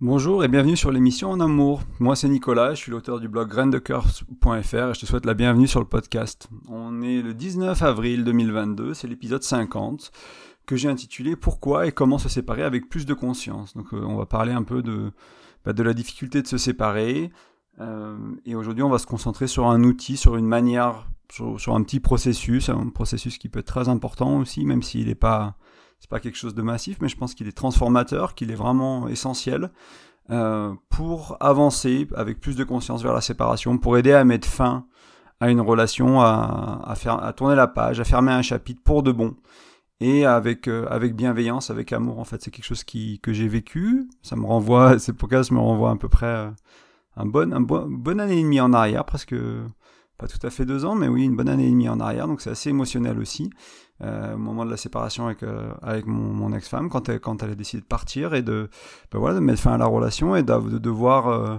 Bonjour et bienvenue sur l'émission En Amour. Moi c'est Nicolas, je suis l'auteur du blog graindecoeur.fr et je te souhaite la bienvenue sur le podcast. On est le 19 avril 2022, c'est l'épisode 50 que j'ai intitulé Pourquoi et comment se séparer avec plus de conscience. Donc euh, on va parler un peu de, bah, la difficulté de se séparer euh, et aujourd'hui on va se concentrer sur un outil, sur une manière, sur, sur un petit processus, un processus qui peut être très important aussi même s'il n'est pas c'est pas quelque chose de massif, mais je pense qu'il est transformateur, qu'il est vraiment essentiel euh, pour avancer avec plus de conscience vers la séparation, pour aider à mettre fin à une relation, à, faire, à tourner la page, à fermer un chapitre pour de bon et avec euh, avec bienveillance, avec amour. En fait, c'est quelque chose qui que j'ai vécu. Ça me renvoie, c'est pourquoi ça me renvoie à peu près euh, un bon un bon bonne année et demie en arrière, presque pas tout à fait deux ans, mais oui, une bonne année et demie en arrière, donc c'est assez émotionnel aussi, euh, au moment de la séparation avec, euh, avec mon, ex-femme, quand elle, quand elle a décidé de partir et de, ben voilà, de mettre fin à la relation et de, devoir euh,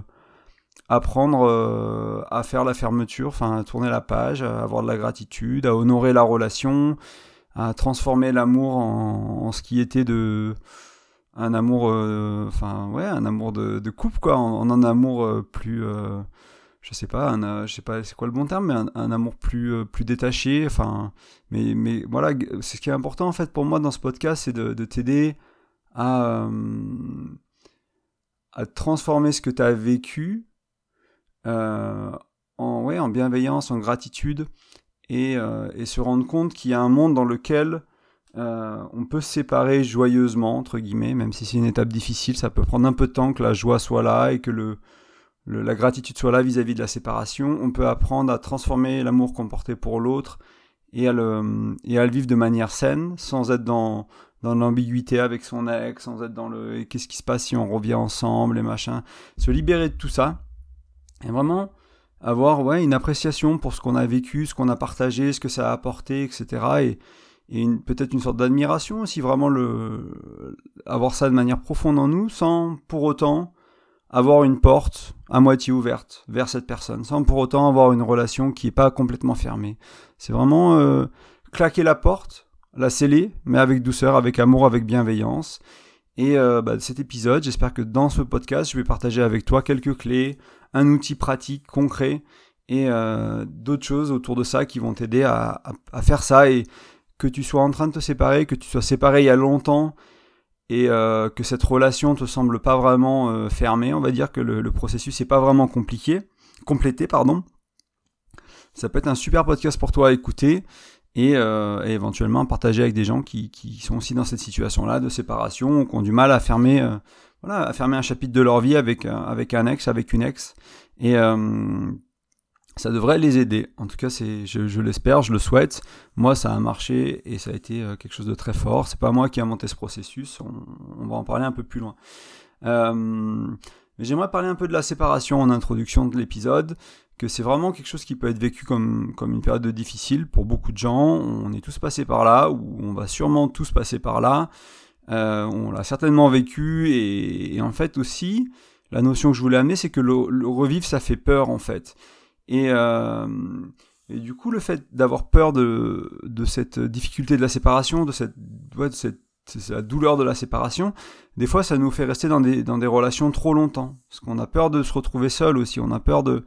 apprendre à faire la fermeture, enfin tourner la page, à avoir de la gratitude, à honorer la relation, à transformer l'amour en, ce qui était de un amour, enfin ouais, un amour de, de couple quoi, en un amour plus je sais pas, euh, je sais pas, c'est quoi le bon terme, mais un, amour plus euh, plus détaché. Enfin, mais mais voilà, c'est ce qui est important en fait pour moi dans ce podcast, c'est de, de t'aider à euh, à transformer ce que tu as vécu en ouais en bienveillance, en gratitude et, et se rendre compte qu'il y a un monde dans lequel on peut se séparer joyeusement entre guillemets, même si c'est une étape difficile, ça peut prendre un peu de temps que la joie soit là et que le la gratitude soit là vis-à-vis de la séparation, on peut apprendre à transformer l'amour qu'on portait pour l'autre et, et à le vivre de manière saine, sans être dans, dans l'ambiguïté avec son ex, sans être dans le qu'est-ce qui se passe si on revient ensemble et machin. Se libérer de tout ça et vraiment avoir ouais, une appréciation pour ce qu'on a vécu, ce qu'on a partagé, ce que ça a apporté, etc. Et, et peut-être une sorte d'admiration aussi, vraiment le, avoir ça de manière profonde en nous, sans pour autant avoir une porte à moitié ouverte vers cette personne, sans pour autant avoir une relation qui n'est pas complètement fermée. C'est vraiment euh, claquer la porte, la sceller, mais avec douceur, avec amour, avec bienveillance. Et euh, bah, cet épisode, j'espère que dans ce podcast, je vais partager avec toi quelques clés, un outil pratique, concret, et euh, d'autres choses autour de ça qui vont t'aider à, à, faire ça. Et que tu sois en train de te séparer, que tu sois séparé il y a longtemps, et euh, que cette relation te semble pas vraiment euh, fermée, on va dire que le, processus n'est pas vraiment compliqué, complété, pardon. Ça peut être un super podcast pour toi à écouter et, euh, éventuellement partager avec des gens qui, qui, sont aussi dans cette situation-là de séparation ou qui ont du mal à fermer, voilà, à fermer un chapitre de leur vie avec, avec un ex, avec une ex. Et ça devrait les aider. En tout cas, c'est, je, l'espère, je le souhaite. Moi, ça a marché et ça a été euh, quelque chose de très fort. C'est pas moi qui ai inventé ce processus. On, va en parler un peu plus loin. Euh, mais j'aimerais parler un peu de la séparation en introduction de l'épisode, que c'est vraiment quelque chose qui peut être vécu comme, comme une période difficile pour beaucoup de gens. On est tous passés par là, ou on va sûrement tous passer par là. Euh, on l'a certainement vécu et, en fait aussi, la notion que je voulais amener, c'est que le, le revivre, ça fait peur en fait. Euh, et, du coup, le fait d'avoir peur de, cette difficulté de la séparation, de cette, de cette la douleur de la séparation, des fois ça nous fait rester dans des, dans des relations trop longtemps. Parce qu'on a peur de se retrouver seul aussi, on a peur de,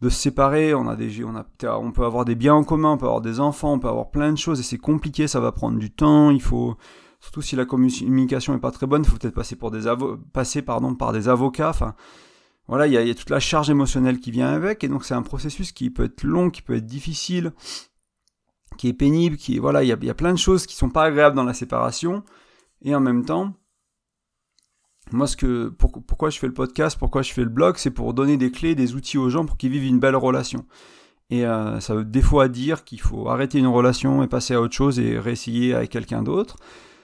de se séparer, on, a des, on, a, on peut avoir des biens en commun, on peut avoir des enfants, on peut avoir plein de choses et c'est compliqué, ça va prendre du temps, il faut, surtout si la communication est pas très bonne, il faut peut-être passer, pour des passer pardon, par des avocats, enfin voilà, il y, a, toute la charge émotionnelle qui vient avec, et donc c'est un processus qui peut être long, qui peut être difficile, qui est pénible, qui voilà, il y a, plein de choses qui sont pas agréables dans la séparation, et en même temps, moi, ce que, pourquoi je fais le podcast, pourquoi je fais le blog, c'est pour donner des clés, des outils aux gens pour qu'ils vivent une belle relation. Et euh, ça veut des fois dire qu'il faut arrêter une relation et passer à autre chose et réessayer avec quelqu'un d'autre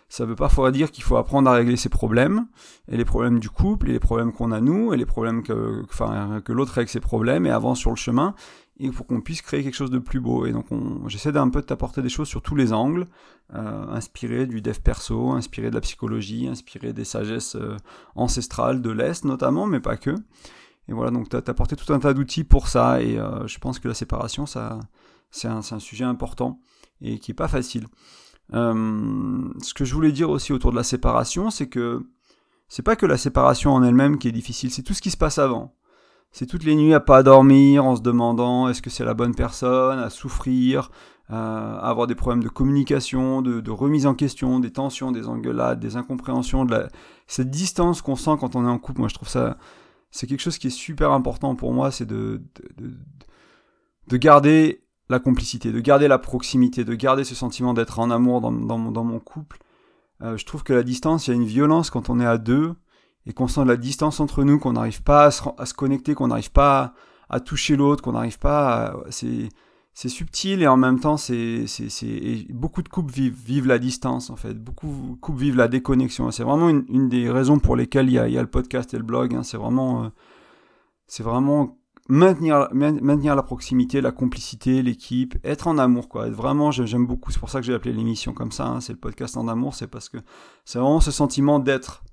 ça veut parfois dire qu'il faut apprendre à régler ses problèmes, et les problèmes du couple, et les problèmes qu'on a nous, et les problèmes que, enfin, que l'autre règle ses problèmes et avance sur le chemin, et pour qu'on puisse créer quelque chose de plus beau. Et donc j'essaie d'un peu de t'apporter des choses sur tous les angles, euh, inspiré du dev perso, inspiré de la psychologie, inspiré des sagesses euh, ancestrales de l'Est notamment, mais pas que. Et voilà, donc t'as apporté tout un tas d'outils pour ça, et euh, je pense que la séparation, c'est un, un, sujet important, et qui est pas facile. Euh, ce que je voulais dire aussi autour de la séparation, c'est que c'est pas que la séparation en elle-même qui est difficile, c'est tout ce qui se passe avant. C'est toutes les nuits à pas dormir en se demandant est-ce que c'est la bonne personne, à souffrir, à avoir des problèmes de communication, de, remise en question, des tensions, des engueulades, des incompréhensions, cette distance qu'on sent quand on est en couple. Moi, je trouve ça, c'est quelque chose qui est super important pour moi, c'est de, garder la complicité, de garder la proximité, de garder ce sentiment d'être en amour dans, mon couple. Euh, je trouve que la distance, il y a une violence quand on est à deux et qu'on sent la distance entre nous, qu'on n'arrive pas à se, connecter, qu'on n'arrive pas à, toucher l'autre, qu'on n'arrive pas à... C'est, subtil et en même temps, c'est, beaucoup de couples vivent, la distance en fait. Beaucoup de couples vivent la déconnexion. C'est vraiment une, des raisons pour lesquelles il y a, il y a le podcast et le blog. Hein. C'est vraiment... Euh, c'est vraiment maintenir, maintenir la proximité, la complicité, l'équipe, être en amour, quoi. vraiment, j'aime beaucoup. C'est pour ça que j'ai appelé l'émission comme ça. Hein. c'est le podcast en amour. C'est parce que c'est vraiment ce sentiment d'être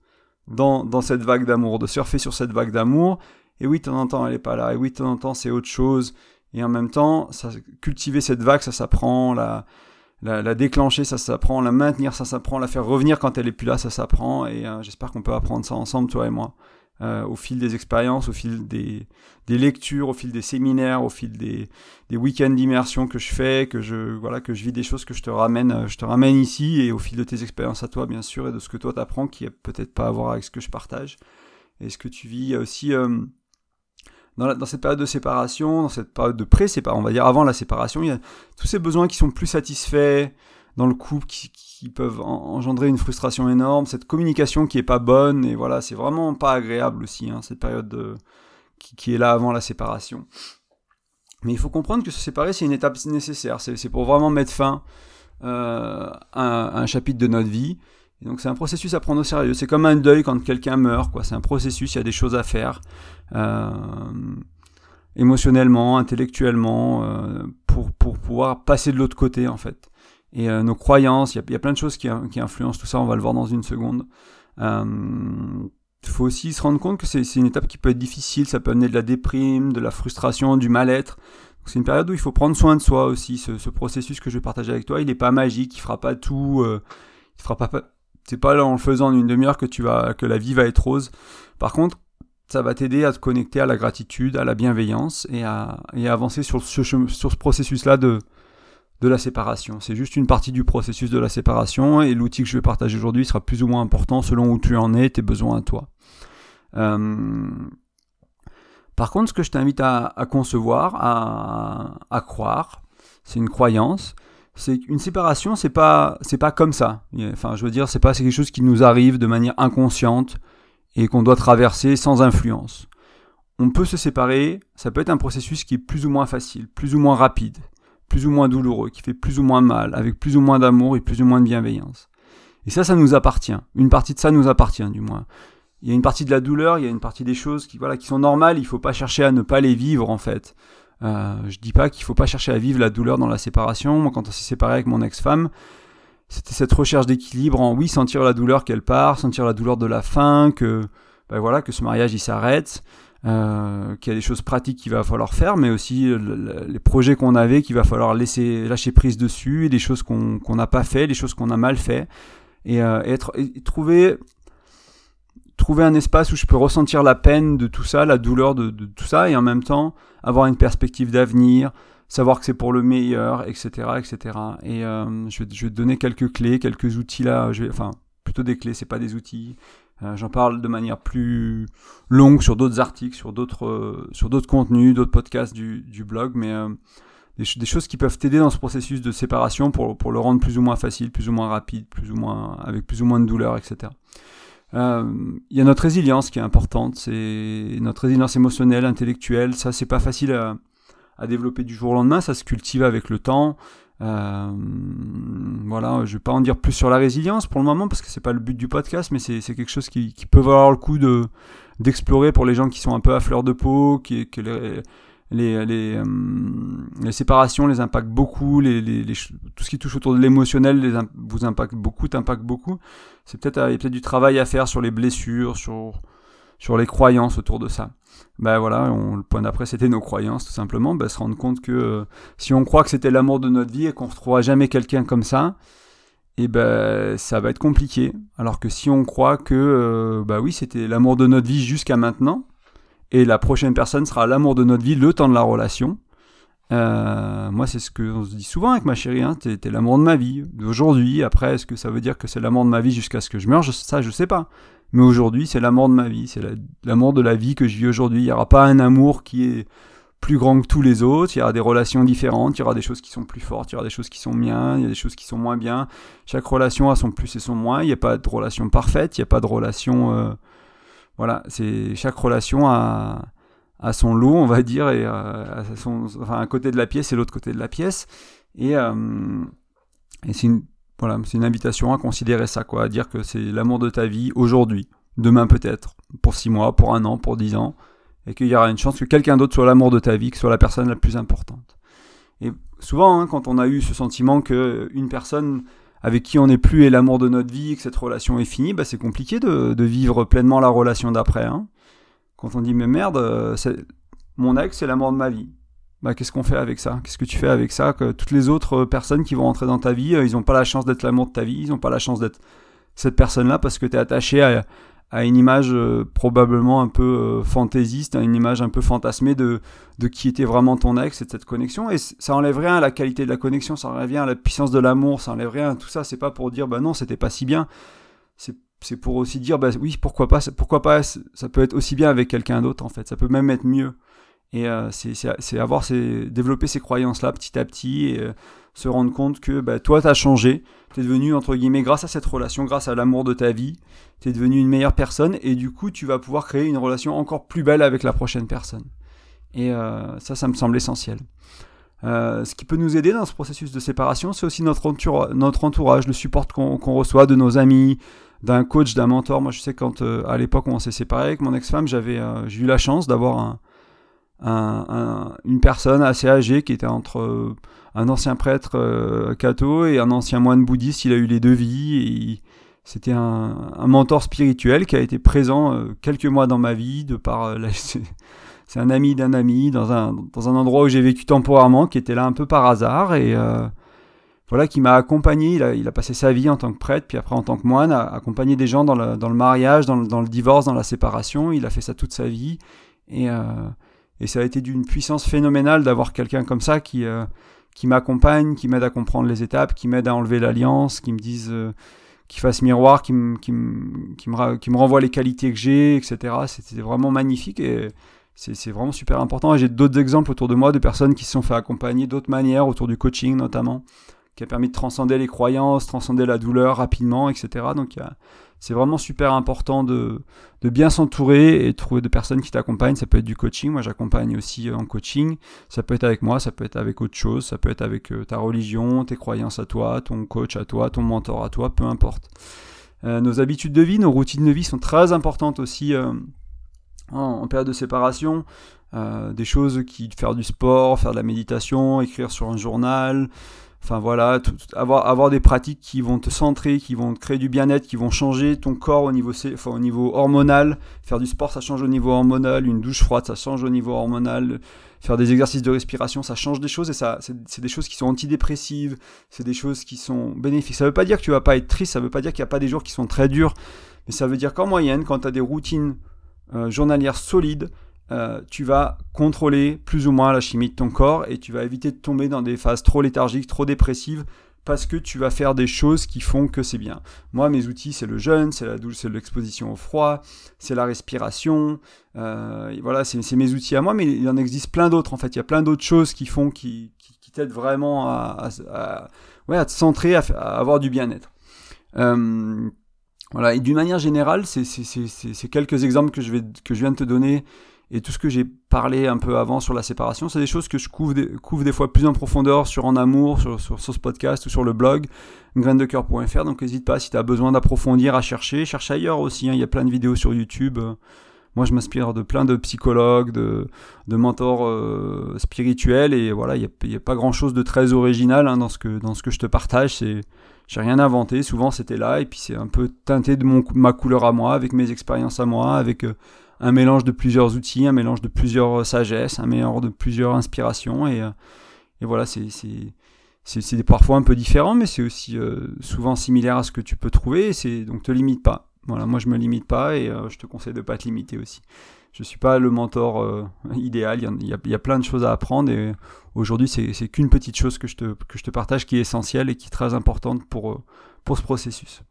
dans, dans cette vague d'amour, de surfer sur cette vague d'amour. Et oui, de temps en temps, elle est pas là. Et oui, de temps en temps, c'est autre chose. Et en même temps, ça, cultiver cette vague, ça s'apprend. La, la, déclencher, ça s'apprend. La maintenir, ça s'apprend. La faire revenir quand elle est plus là, ça s'apprend. Et euh, j'espère qu'on peut apprendre ça ensemble, toi et moi. Euh, au fil des expériences, au fil des, lectures, au fil des séminaires, au fil des, week-ends d'immersion que je fais, que je voilà, que je vis des choses que je te ramène, euh, je te ramène ici et au fil de tes expériences à toi bien sûr et de ce que toi t'apprends qui a peut-être pas à voir avec ce que je partage. Et ce que tu vis aussi euh, dans, cette période de séparation, dans cette période de pré-séparation, on va dire avant la séparation, il y a tous ces besoins qui sont plus satisfaits dans le couple, qui peuvent engendrer une frustration énorme, cette communication qui est pas bonne, et voilà, c'est vraiment pas agréable aussi, hein, cette période de, qui, qui, est là avant la séparation. Mais il faut comprendre que se séparer, c'est une étape nécessaire, c'est pour vraiment mettre fin euh, à, un chapitre de notre vie. Et donc c'est un processus à prendre au sérieux. C'est comme un deuil quand quelqu'un meurt, quoi. C'est un processus, il y a des choses à faire. Euh, émotionnellement, intellectuellement, euh, pour, pour pouvoir passer de l'autre côté, en fait et euh, nos croyances. Il y, a plein de choses qui, qui, influencent tout ça, on va le voir dans une seconde. Il euh, faut aussi se rendre compte que c'est une étape qui peut être difficile, ça peut amener de la déprime, de la frustration, du mal-être. C'est une période où il faut prendre soin de soi aussi. Ce, ce, processus que je vais partager avec toi, il n'est pas magique, il fera pas tout. Euh, il fera pas. C'est pas en le faisant en une demi-heure que tu vas que la vie va être rose. Par contre, ça va t'aider à te connecter à la gratitude, à la bienveillance et à, et à avancer sur ce, sur ce processus-là de, de la séparation. C'est juste une partie du processus de la séparation et l'outil que je vais partager aujourd'hui sera plus ou moins important selon où tu en es, tes besoins à toi. Euh, par contre, ce que je t'invite à, concevoir, à, croire, c'est une croyance. C'est une séparation, c'est pas, c'est pas comme ça. Enfin, je veux dire, c'est pas quelque chose qui nous arrive de manière inconsciente et qu'on doit traverser sans influence. On peut se séparer, ça peut être un processus qui est plus ou moins facile, plus ou moins rapide plus ou moins douloureux, qui fait plus ou moins mal, avec plus ou moins d'amour et plus ou moins de bienveillance. Et ça, ça nous appartient. Une partie de ça nous appartient, du moins. Il y a une partie de la douleur, il y a une partie des choses qui, voilà, qui sont normales. Il faut pas chercher à ne pas les vivre, en fait. Euh, je dis pas qu'il faut pas chercher à vivre la douleur dans la séparation. Moi, quand on s'est séparé avec mon ex-femme, c'était cette recherche d'équilibre en oui, sentir la douleur qu'elle part, sentir la douleur de la fin, que, ben voilà, que ce mariage il s'arrête, euh, qu'il y a des choses pratiques qu'il va falloir faire, mais aussi les projets qu'on avait qu'il va falloir laisser lâcher prise dessus, des choses qu'on n'a pas fait, des choses qu'on a mal fait, et, euh, être, trouver trouver un espace où je peux ressentir la peine de tout ça, la douleur de, tout ça, et en même temps avoir une perspective d'avenir, savoir que c'est pour le meilleur, etc., etc. Et euh, je, vais, te donner quelques clés, quelques outils là. Enfin, plutôt des clés, c'est pas des outils. Euh, j'en parle de manière plus longue sur d'autres articles, sur d'autres euh, sur d'autres contenus, d'autres podcasts du, blog, mais euh, des, choses qui peuvent t'aider dans ce processus de séparation pour, pour le rendre plus ou moins facile, plus ou moins rapide, plus ou moins avec plus ou moins de douleur, etc. Il y a notre résilience qui est importante, c'est notre résilience émotionnelle, intellectuelle. Ça, c'est pas facile à développer du jour au lendemain, ça se cultive avec le temps. Euh, voilà, je vais pas en dire plus sur la résilience pour le moment parce que c'est pas le but du podcast, mais c'est quelque chose qui, peut valoir le coup de d'explorer pour les gens qui sont un peu à fleur de peau, qui, que les, les, les, euh, les, séparations les impactent beaucoup, les, les, tout ce qui touche autour de l'émotionnel vous impacte beaucoup, t'impacte beaucoup. C'est peut-être il y a peut-être du travail à faire sur les blessures, sur sur les croyances autour de ça. Ben voilà, on, le point d'après c'était nos croyances tout simplement, ben, se rendre compte que euh, si on croit que c'était l'amour de notre vie et qu'on ne retrouvera jamais quelqu'un comme ça, et ben ça va être compliqué. Alors que si on croit que bah oui c'était l'amour de notre vie jusqu'à maintenant et la prochaine personne sera l'amour de notre vie le temps de la relation. Euh, moi c'est ce que on se dit souvent avec ma chérie, hein, t'es, l'amour de ma vie d'aujourd'hui. Après est-ce que ça veut dire que c'est l'amour de ma vie jusqu'à ce que je meure? Ça je sais pas. Mais aujourd'hui c'est l'amour de ma vie, c'est l'amour de la vie que je vis aujourd'hui. Il n'y aura pas un amour qui est plus grand que tous les autres, il y aura des relations différentes, il y aura des choses qui sont plus fortes, il y aura des choses qui sont bien, il y a des choses qui sont moins bien. Chaque relation a son plus et son moins, il n'y a pas de relation parfaite, il n'y a pas de relation... Euh, voilà, c'est chaque relation a, son lot, on va dire, et euh, enfin, un côté de la pièce et l'autre côté de la pièce. Et, euh, et c'est une, c'est une invitation à considérer ça, quoi, à dire que c'est l'amour de ta vie aujourd'hui, demain peut-être, pour six mois, pour un an, pour dix ans et qu'il y aura une chance que quelqu'un d'autre soit l'amour de ta vie, que soit la personne la plus importante. Et souvent, hein, quand on a eu ce sentiment que une personne avec qui on n'est plus est l'amour de notre vie, que cette relation est finie, bah, c'est compliqué de, vivre pleinement la relation d'après. Hein. Quand on dit mais merde, euh, mon ex c'est l'amour de ma vie. Bah, qu'est-ce qu'on fait avec ça? Qu'est-ce que tu fais avec ça? Que toutes les autres personnes qui vont entrer dans ta vie, euh, ils n'ont pas la chance d'être l'amour de ta vie, ils n'ont pas la chance d'être cette personne-là parce que tu es attaché à, à une image euh, probablement un peu euh, fantaisiste, à une image un peu fantasmée de, de qui était vraiment ton ex et de cette connexion. Et ça enlève rien à la qualité de la connexion, ça enlève rien à la puissance de l'amour, ça enlève rien à tout ça. C'est pas pour dire, bah non, c'était pas si bien. C'est pour aussi dire, bah oui, pourquoi pas, pourquoi pas, ça peut être aussi bien avec quelqu'un d'autre en fait, ça peut même être mieux. Et euh, c'est avoir ces, développer ces croyances-là petit à petit et euh, se rendre compte que bah, toi, tu as changé. Tu es devenu, entre guillemets, grâce à cette relation, grâce à l'amour de ta vie, tu es devenu une meilleure personne et du coup, tu vas pouvoir créer une relation encore plus belle avec la prochaine personne. Et euh, ça, ça me semble essentiel. ce qui peut nous aider dans ce processus de séparation, c'est aussi notre, entourage, notre entourage, le support qu'on reçoit de nos amis, d'un coach, d'un mentor. Moi, je sais quand à l'époque on s'est séparé avec mon ex-femme, j'avais j'ai eu la chance d'avoir un, une personne assez âgée qui était entre euh, un ancien prêtre euh, catho et un ancien moine bouddhiste. Il a eu les deux vies. c'était un, mentor spirituel qui a été présent euh, quelques mois dans ma vie, de par c'est un ami d'un ami dans un, dans un endroit où j'ai vécu temporairement, qui était là un peu par hasard et voilà, qui m'a accompagné. Il a, il a, passé sa vie en tant que prêtre, puis après en tant que moine, à accompagner des gens dans le, dans le mariage, dans le, dans le, divorce, dans la séparation. Il a fait ça toute sa vie et et ça a été d'une puissance phénoménale d'avoir quelqu'un comme ça qui, euh, qui m'accompagne, qui m'aide à comprendre les étapes, qui m'aide à enlever l'alliance, qui me dise, euh, qui fasse miroir, qui me, qui, qui me renvoie les qualités que j'ai, etc. C'était vraiment magnifique et c'est vraiment super important. Et j'ai d'autres exemples autour de moi de personnes qui se sont fait accompagner d'autres manières, autour du coaching notamment, qui a permis de transcender les croyances, transcender la douleur rapidement, etc. Donc c'est vraiment super important de, bien s'entourer et trouver des personnes qui t'accompagnent. Ça peut être du coaching, moi j'accompagne aussi euh, en coaching. Ça peut être avec moi, ça peut être avec autre chose, ça peut être avec euh, ta religion, tes croyances à toi, ton coach à toi, ton mentor à toi, peu importe. Euh, nos habitudes de vie, nos routines de vie sont très importantes aussi en, période de séparation. des choses qui faire du sport, faire de la méditation, écrire sur un journal, Enfin voilà, avoir, avoir des pratiques qui vont te centrer, qui vont te créer du bien-être, qui vont changer ton corps au niveau, enfin, au niveau hormonal. Faire du sport, ça change au niveau hormonal. Une douche froide, ça change au niveau hormonal. Faire des exercices de respiration, ça change des choses et ça, c'est des choses qui sont antidépressives. C'est des choses qui sont bénéfiques. Ça veut pas dire que tu vas pas être triste, ça veut pas dire qu'il n'y a pas des jours qui sont très durs. Mais ça veut dire qu'en moyenne, quand tu as des routines euh, journalières solides, euh, tu vas contrôler plus ou moins la chimie de ton corps et tu vas éviter de tomber dans des phases trop léthargiques, trop dépressives, parce que tu vas faire des choses qui font que c'est bien. Moi, mes outils, c'est le jeûne, c'est la douche, c'est l'exposition au froid, c'est la respiration. Euh, voilà, c'est mes outils à moi, mais il en existe plein d'autres. En fait, il y a plein d'autres choses qui font, qui, qui, t'aident vraiment à, te centrer, à, avoir du bien-être. Euh, voilà, et d'une manière générale, c'est quelques exemples que je, vais, que je viens de te donner et tout ce que j'ai parlé un peu avant sur la séparation, c'est des choses que je couvre des, couvre des fois plus en profondeur sur En Amour, sur, sur, ce podcast ou sur le blog graindecoeur.fr. Donc n'hésite pas si tu as besoin d'approfondir, à chercher. Cherche ailleurs aussi, hein. il y a plein de vidéos sur YouTube. Moi, je m'inspire de plein de psychologues, de, de mentors euh, spirituels, et voilà, il n'y a, pas grand-chose de très original hein, dans, ce que, dans ce que je te partage. C'est, j'ai rien inventé. Souvent, c'était là, et puis c'est un peu teinté de mon, ma couleur à moi, avec mes expériences à moi, avec euh, un mélange de plusieurs outils, un mélange de plusieurs euh, sagesses, un mélange de plusieurs inspirations. Et, euh, voilà, c'est c'est parfois un peu différent, mais c'est aussi souvent similaire à ce que tu peux trouver. Et donc te limite pas. Voilà, moi je me limite pas et je te conseille de pas te limiter aussi. Je suis pas le mentor idéal. Il y, a, plein de choses à apprendre et aujourd'hui c'est qu'une petite chose que je, te, partage qui est essentielle et qui est très importante pour ce processus.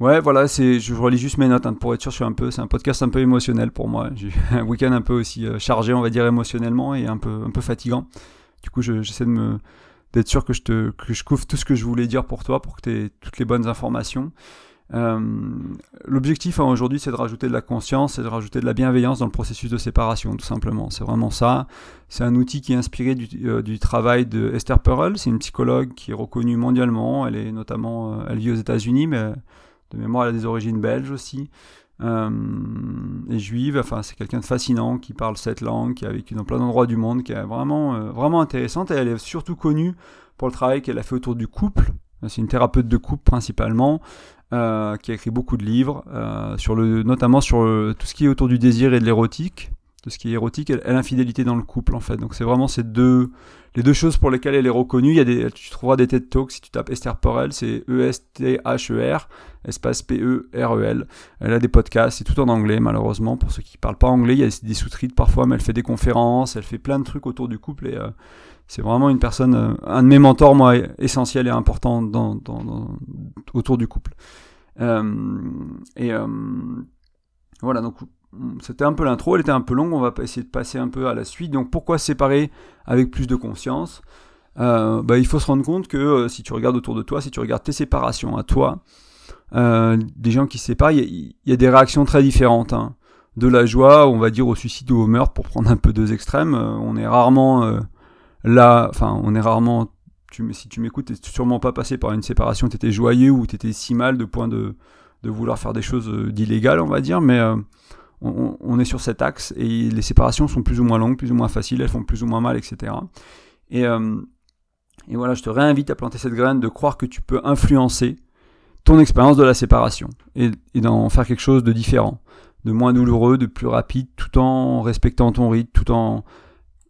Ouais, voilà, c'est, je relis juste mes notes hein, pour être sûr. Je suis un peu, c'est un podcast un peu émotionnel pour moi. J'ai un week-end un peu aussi euh, chargé, on va dire émotionnellement et un peu, un peu fatigant. Du coup, j'essaie de me, d'être sûr que je te, que je couvre tout ce que je voulais dire pour toi, pour que tu aies toutes les bonnes informations. Euh, l'objectif hein, aujourd'hui, c'est de rajouter de la conscience et de rajouter de la bienveillance dans le processus de séparation, tout simplement. C'est vraiment ça. C'est un outil qui est inspiré du, euh, travail de Esther Perel. C'est une psychologue qui est reconnue mondialement. Elle est notamment, euh, elle vit aux États-Unis, mais de mémoire, elle a des origines belges aussi. et juive. Enfin, c'est quelqu'un de fascinant qui parle cette langue, qui a vécu dans plein d'endroits du monde, qui est vraiment, vraiment intéressante. Et elle est surtout connue pour le travail qu'elle a fait autour du couple. C'est une thérapeute de couple principalement. Euh, qui a écrit beaucoup de livres, euh, sur le, notamment sur tout ce qui est autour du désir et de l'érotique, tout ce qui est érotique et, l'infidélité dans le couple en fait. Donc c'est vraiment ces deux, les deux choses pour lesquelles elle est reconnue. Il y a des, tu trouveras des TED Talks si tu tapes Esther Perel, c'est E-S-T-H-E-R, espace P-E-R-E-L. Elle a des podcasts, c'est tout en anglais malheureusement. Pour ceux qui parlent pas anglais, il y a des sous-titres parfois, mais elle fait des conférences, elle fait plein de trucs autour du couple et euh, c'est vraiment une personne, euh, un de mes mentors, moi, essentiel et important dans, dans, autour du couple. Euh, et euh, voilà, donc c'était un peu l'intro, elle était un peu longue, on va essayer de passer un peu à la suite. Donc pourquoi séparer avec plus de conscience bah, Il faut se rendre compte que si tu regardes autour de toi, si tu regardes tes séparations à toi, des gens qui se séparent, il y, a des réactions très différentes. Hein. De la joie, on va dire, au suicide ou au meurtre, pour prendre un peu deux extrêmes. on est rarement là, enfin, on est rarement. Si tu m'écoutes, t'es sûrement pas passé par une séparation, t'étais joyeux ou t'étais si mal de point de, de vouloir faire des choses euh, d'illégal, on va dire, mais on, est sur cet axe et les séparations sont plus ou moins longues, plus ou moins faciles, elles font plus ou moins mal, etc. Et, euh, voilà, je te réinvite à planter cette graine de croire que tu peux influencer ton expérience de la séparation et, et d'en faire quelque chose de différent, de moins douloureux, de plus rapide, tout en respectant ton rythme, tout en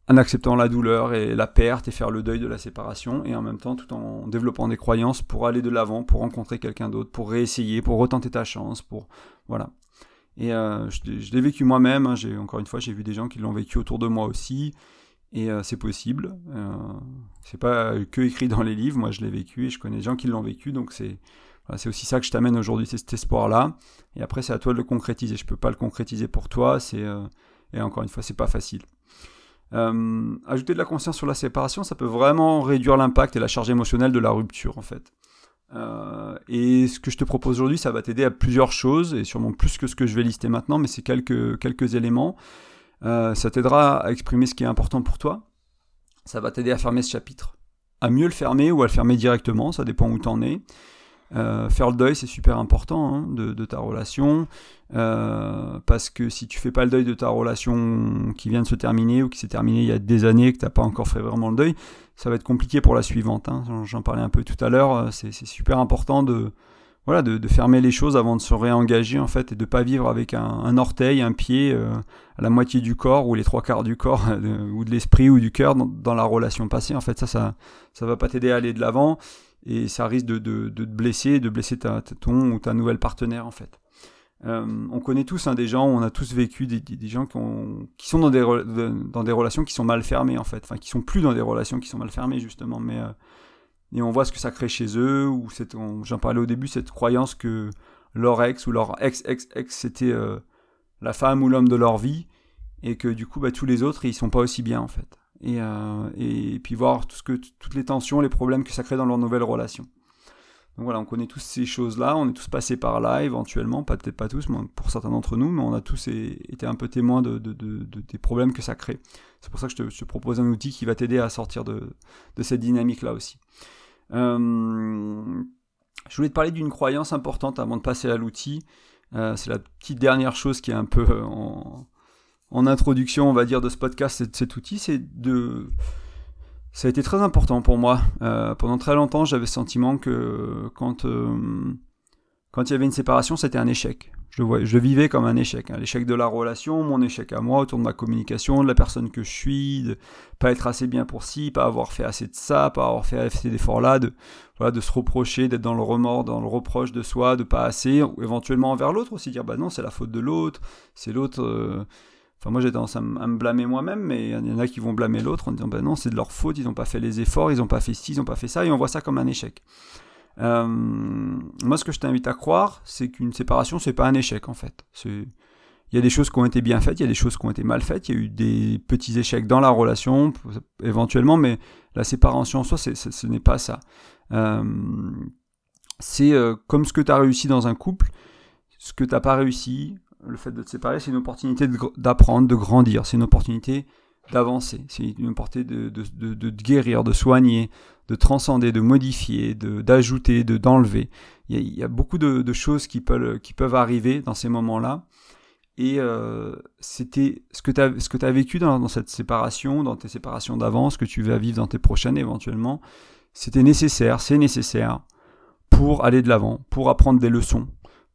en acceptant la douleur et la perte et faire le deuil de la séparation et en même temps tout en développant des croyances pour aller de l'avant, pour rencontrer quelqu'un d'autre, pour réessayer, pour retenter ta chance, pour voilà. Et euh, je, l'ai vécu moi-même. Hein, encore une fois, j'ai vu des gens qui l'ont vécu autour de moi aussi, et euh, c'est possible. Euh, c'est pas que écrit dans les livres. Moi, je l'ai vécu et je connais des gens qui l'ont vécu, donc c'est aussi ça que je t'amène aujourd'hui, c'est cet espoir-là. Et après, c'est à toi de le concrétiser. Je peux pas le concrétiser pour toi. C'est et encore une fois, c'est pas facile. Euh, ajouter de la conscience sur la séparation, ça peut vraiment réduire l'impact et la charge émotionnelle de la rupture en fait. Euh, et ce que je te propose aujourd'hui, ça va t'aider à plusieurs choses, et sûrement plus que ce que je vais lister maintenant, mais c'est quelques, quelques éléments. Euh, ça t'aidera à exprimer ce qui est important pour toi. Ça va t'aider à fermer ce chapitre. À mieux le fermer ou à le fermer directement, ça dépend où tu en es. Euh, faire le deuil, c'est super important hein, de, ta relation, euh, parce que si tu fais pas le deuil de ta relation qui vient de se terminer ou qui s'est terminée il y a des années et que tu n'as pas encore fait vraiment le deuil, ça va être compliqué pour la suivante. Hein. J'en parlais un peu tout à l'heure, euh, c'est super important de, voilà, de, fermer les choses avant de se réengager en fait et de pas vivre avec un, orteil, un pied, à la moitié du corps ou les trois quarts du corps ou de l'esprit ou du cœur dans, la relation passée. En fait, ça, ça, ça va pas t'aider à aller de l'avant et ça risque de, de, de, te blesser, de blesser ta, ton ou ta nouvelle partenaire en fait. Euh, on connaît tous hein, des gens, on a tous vécu des, des, gens qui, ont, qui sont dans des, dans des relations qui sont mal fermées en fait, enfin qui sont plus dans des relations qui sont mal fermées justement, mais euh, et on voit ce que ça crée chez eux, ou j'en parlais au début, cette croyance que leur ex ou leur ex-ex-ex c'était euh, la femme ou l'homme de leur vie, et que du coup bah, tous les autres ils sont pas aussi bien en fait et, euh, et puis voir tout ce que, toutes les tensions, les problèmes que ça crée dans leur nouvelle relation. Donc voilà, on connaît tous ces choses-là, on est tous passés par là éventuellement, peut-être pas tous, pour certains d'entre nous, mais on a tous été un peu témoins de, de, de, des problèmes que ça crée. C'est pour ça que je te, je te, propose un outil qui va t'aider à sortir de, cette dynamique-là aussi. Euh, je voulais te parler d'une croyance importante avant de passer à l'outil. Euh, c'est la petite dernière chose qui est un peu en, en introduction, on va dire, de ce podcast, de cet outil, c'est de... Ça a été très important pour moi. Euh, pendant très longtemps, j'avais le sentiment que quand, euh, quand il y avait une séparation, c'était un échec. Je vivais comme un échec. Hein. L'échec de la relation, mon échec à moi, autour de ma communication, de la personne que je suis, de pas être assez bien pour ci, pas avoir fait assez de ça, pas avoir fait assez d'efforts-là, de, voilà, de se reprocher, d'être dans le remords, dans le reproche de soi, de pas assez, ou éventuellement envers l'autre aussi, dire bah non, c'est la faute de l'autre, c'est l'autre. Euh, enfin, moi j'ai tendance à, me blâmer moi-même, mais il y en a qui vont blâmer l'autre en disant bah non, c'est de leur faute, ils n'ont pas fait les efforts, ils n'ont pas fait ci, ils n'ont pas fait ça, et on voit ça comme un échec. Euh, moi, ce que je t'invite à croire, c'est qu'une séparation, c'est pas un échec en fait. Il y a des choses qui ont été bien faites, il y a des choses qui ont été mal faites, il y a eu des petits échecs dans la relation, éventuellement, mais la séparation en soi, ce n'est pas ça. Euh, c'est euh, comme ce que tu as réussi dans un couple, ce que tu n'as pas réussi, le fait de te séparer, c'est une opportunité d'apprendre, de, grandir, c'est une opportunité d'avancer, c'est une opportunité de, guérir, de soigner, de transcender, de modifier, d'ajouter, de, d'enlever. Il, y a beaucoup de, choses qui peuvent, arriver dans ces moments-là. Et euh, c'était ce que tu as vécu dans, dans, cette séparation, dans tes séparations d'avant, ce que tu vas vivre dans tes prochaines éventuellement, c'était nécessaire, c'est nécessaire pour aller de l'avant, pour apprendre des leçons,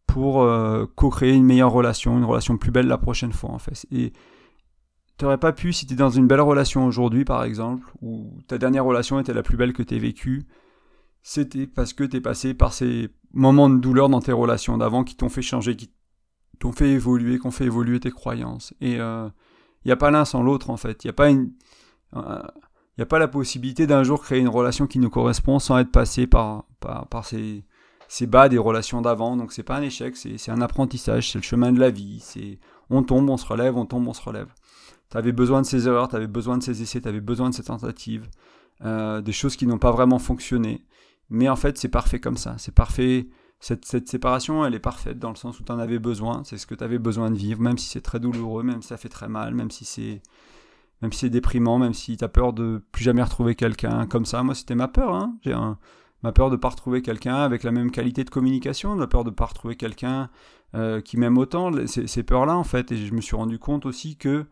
pour euh, co-créer une meilleure relation, une relation plus belle la prochaine fois en fait. Et t'aurais pas pu, si tu es dans une belle relation aujourd'hui par exemple, ou ta dernière relation était la plus belle que tu vécue, c'était parce que tu es passé par ces moments de douleur dans tes relations d'avant qui t'ont fait changer, qui t'ont fait évoluer, qui ont fait évoluer tes croyances. Et il euh, n'y a pas l'un sans l'autre en fait. Il n'y a pas une... Il n'y a pas la possibilité d'un jour créer une relation qui nous correspond sans être passé par, par ces, ces bas des relations d'avant. Donc c'est pas un échec, c'est un apprentissage, c'est le chemin de la vie. C'est on tombe, on se relève, on tombe, on se relève. Tu avais besoin de ces erreurs, tu avais besoin de ces essais, tu avais besoin de ces tentatives, euh, des choses qui n'ont pas vraiment fonctionné. Mais en fait, c'est parfait comme ça. C'est parfait. Cette, cette, séparation, elle est parfaite dans le sens où tu en avais besoin. C'est ce que tu avais besoin de vivre, même si c'est très douloureux, même si ça fait très mal, même si c'est même si c'est déprimant, même si tu as peur de plus jamais retrouver quelqu'un comme ça. Moi, c'était ma peur. Hein. J'ai ma peur de ne pas retrouver quelqu'un avec la même qualité de communication, la peur de ne pas retrouver quelqu'un euh, qui m'aime autant, ces, peurs-là, en fait. Et je me suis rendu compte aussi que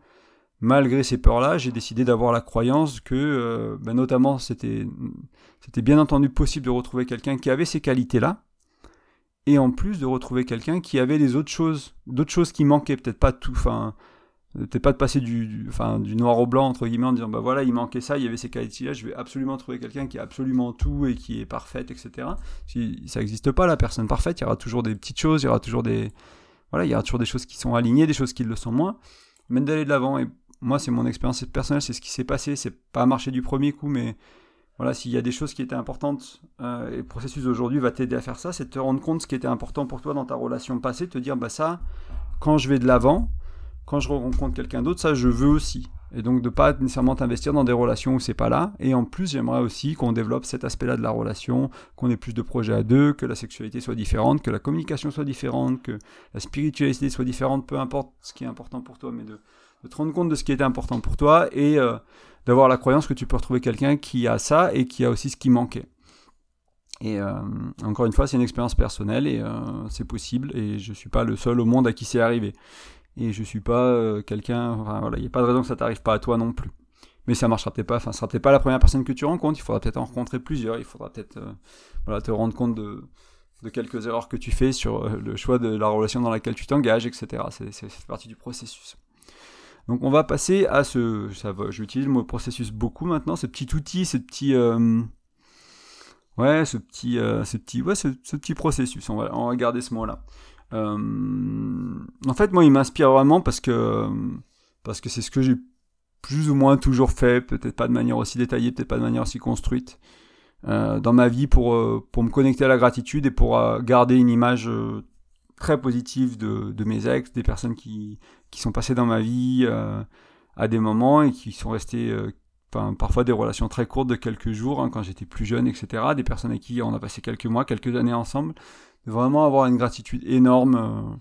malgré ces peurs-là, j'ai décidé d'avoir la croyance que, euh, ben notamment, c'était, bien entendu possible de retrouver quelqu'un qui avait ces qualités-là, et en plus de retrouver quelqu'un qui avait des autres choses, d'autres choses qui manquaient, peut-être pas tout, peut pas de passer du, enfin, du noir au blanc, entre guillemets, en disant, bah voilà, il manquait ça, il y avait ces qualités-là, je vais absolument trouver quelqu'un qui a absolument tout et qui est parfaite, etc. Si ça n'existe pas, la personne parfaite, il y aura toujours des petites choses, il y aura toujours des, voilà, il y aura toujours des choses qui sont alignées, des choses qui le sont moins, mais d'aller de l'avant et moi, c'est mon expérience personnelle, c'est ce qui s'est passé. C'est pas marché du premier coup, mais voilà, s'il y a des choses qui étaient importantes, euh, et le processus d'aujourd'hui va t'aider à faire ça, c'est de te rendre compte de ce qui était important pour toi dans ta relation passée, te dire, bah ça, quand je vais de l'avant, quand je rencontre quelqu'un d'autre, ça, je veux aussi. Et donc de pas nécessairement t'investir dans des relations où c'est pas là. Et en plus, j'aimerais aussi qu'on développe cet aspect-là de la relation, qu'on ait plus de projets à deux, que la sexualité soit différente, que la communication soit différente, que la spiritualité soit différente, peu importe ce qui est important pour toi, mais de te rendre compte de ce qui était important pour toi et euh, d'avoir la croyance que tu peux retrouver quelqu'un qui a ça et qui a aussi ce qui manquait. Et euh, encore une fois, c'est une expérience personnelle et euh, c'est possible et je suis pas le seul au monde à qui c'est arrivé. Et je suis pas quelqu'un, enfin, voilà, il n'y a pas de raison que ça t'arrive pas à toi non plus. Mais ça marchera peut-être pas, enfin, ça sera peut-être pas la première personne que tu rencontres, il faudra peut-être en rencontrer plusieurs, il faudra peut-être voilà, te rendre compte de, quelques erreurs que tu fais sur le choix de la relation dans laquelle tu t'engages, etc. C'est partie du processus. Donc on va passer à ce, j'utilise le mot processus beaucoup maintenant, ce petit outil, ce petit, euh, ouais, ce petit, euh, ce petit, ouais, ce, petit processus. On va, on va garder ce mot-là. Euh, en fait, moi, il m'inspire vraiment parce que, parce que c'est ce que j'ai plus ou moins toujours fait, peut-être pas de manière aussi détaillée, peut-être pas de manière aussi construite. dans ma vie pour, pour me connecter à la gratitude et pour garder une image très positive de, de, mes ex, des personnes qui, qui sont passées dans ma vie euh, à des moments et qui sont restées euh, parfois des relations très courtes de quelques jours hein, quand j'étais plus jeune, etc. Des personnes avec qui on a passé quelques mois, quelques années ensemble. De vraiment avoir une gratitude énorme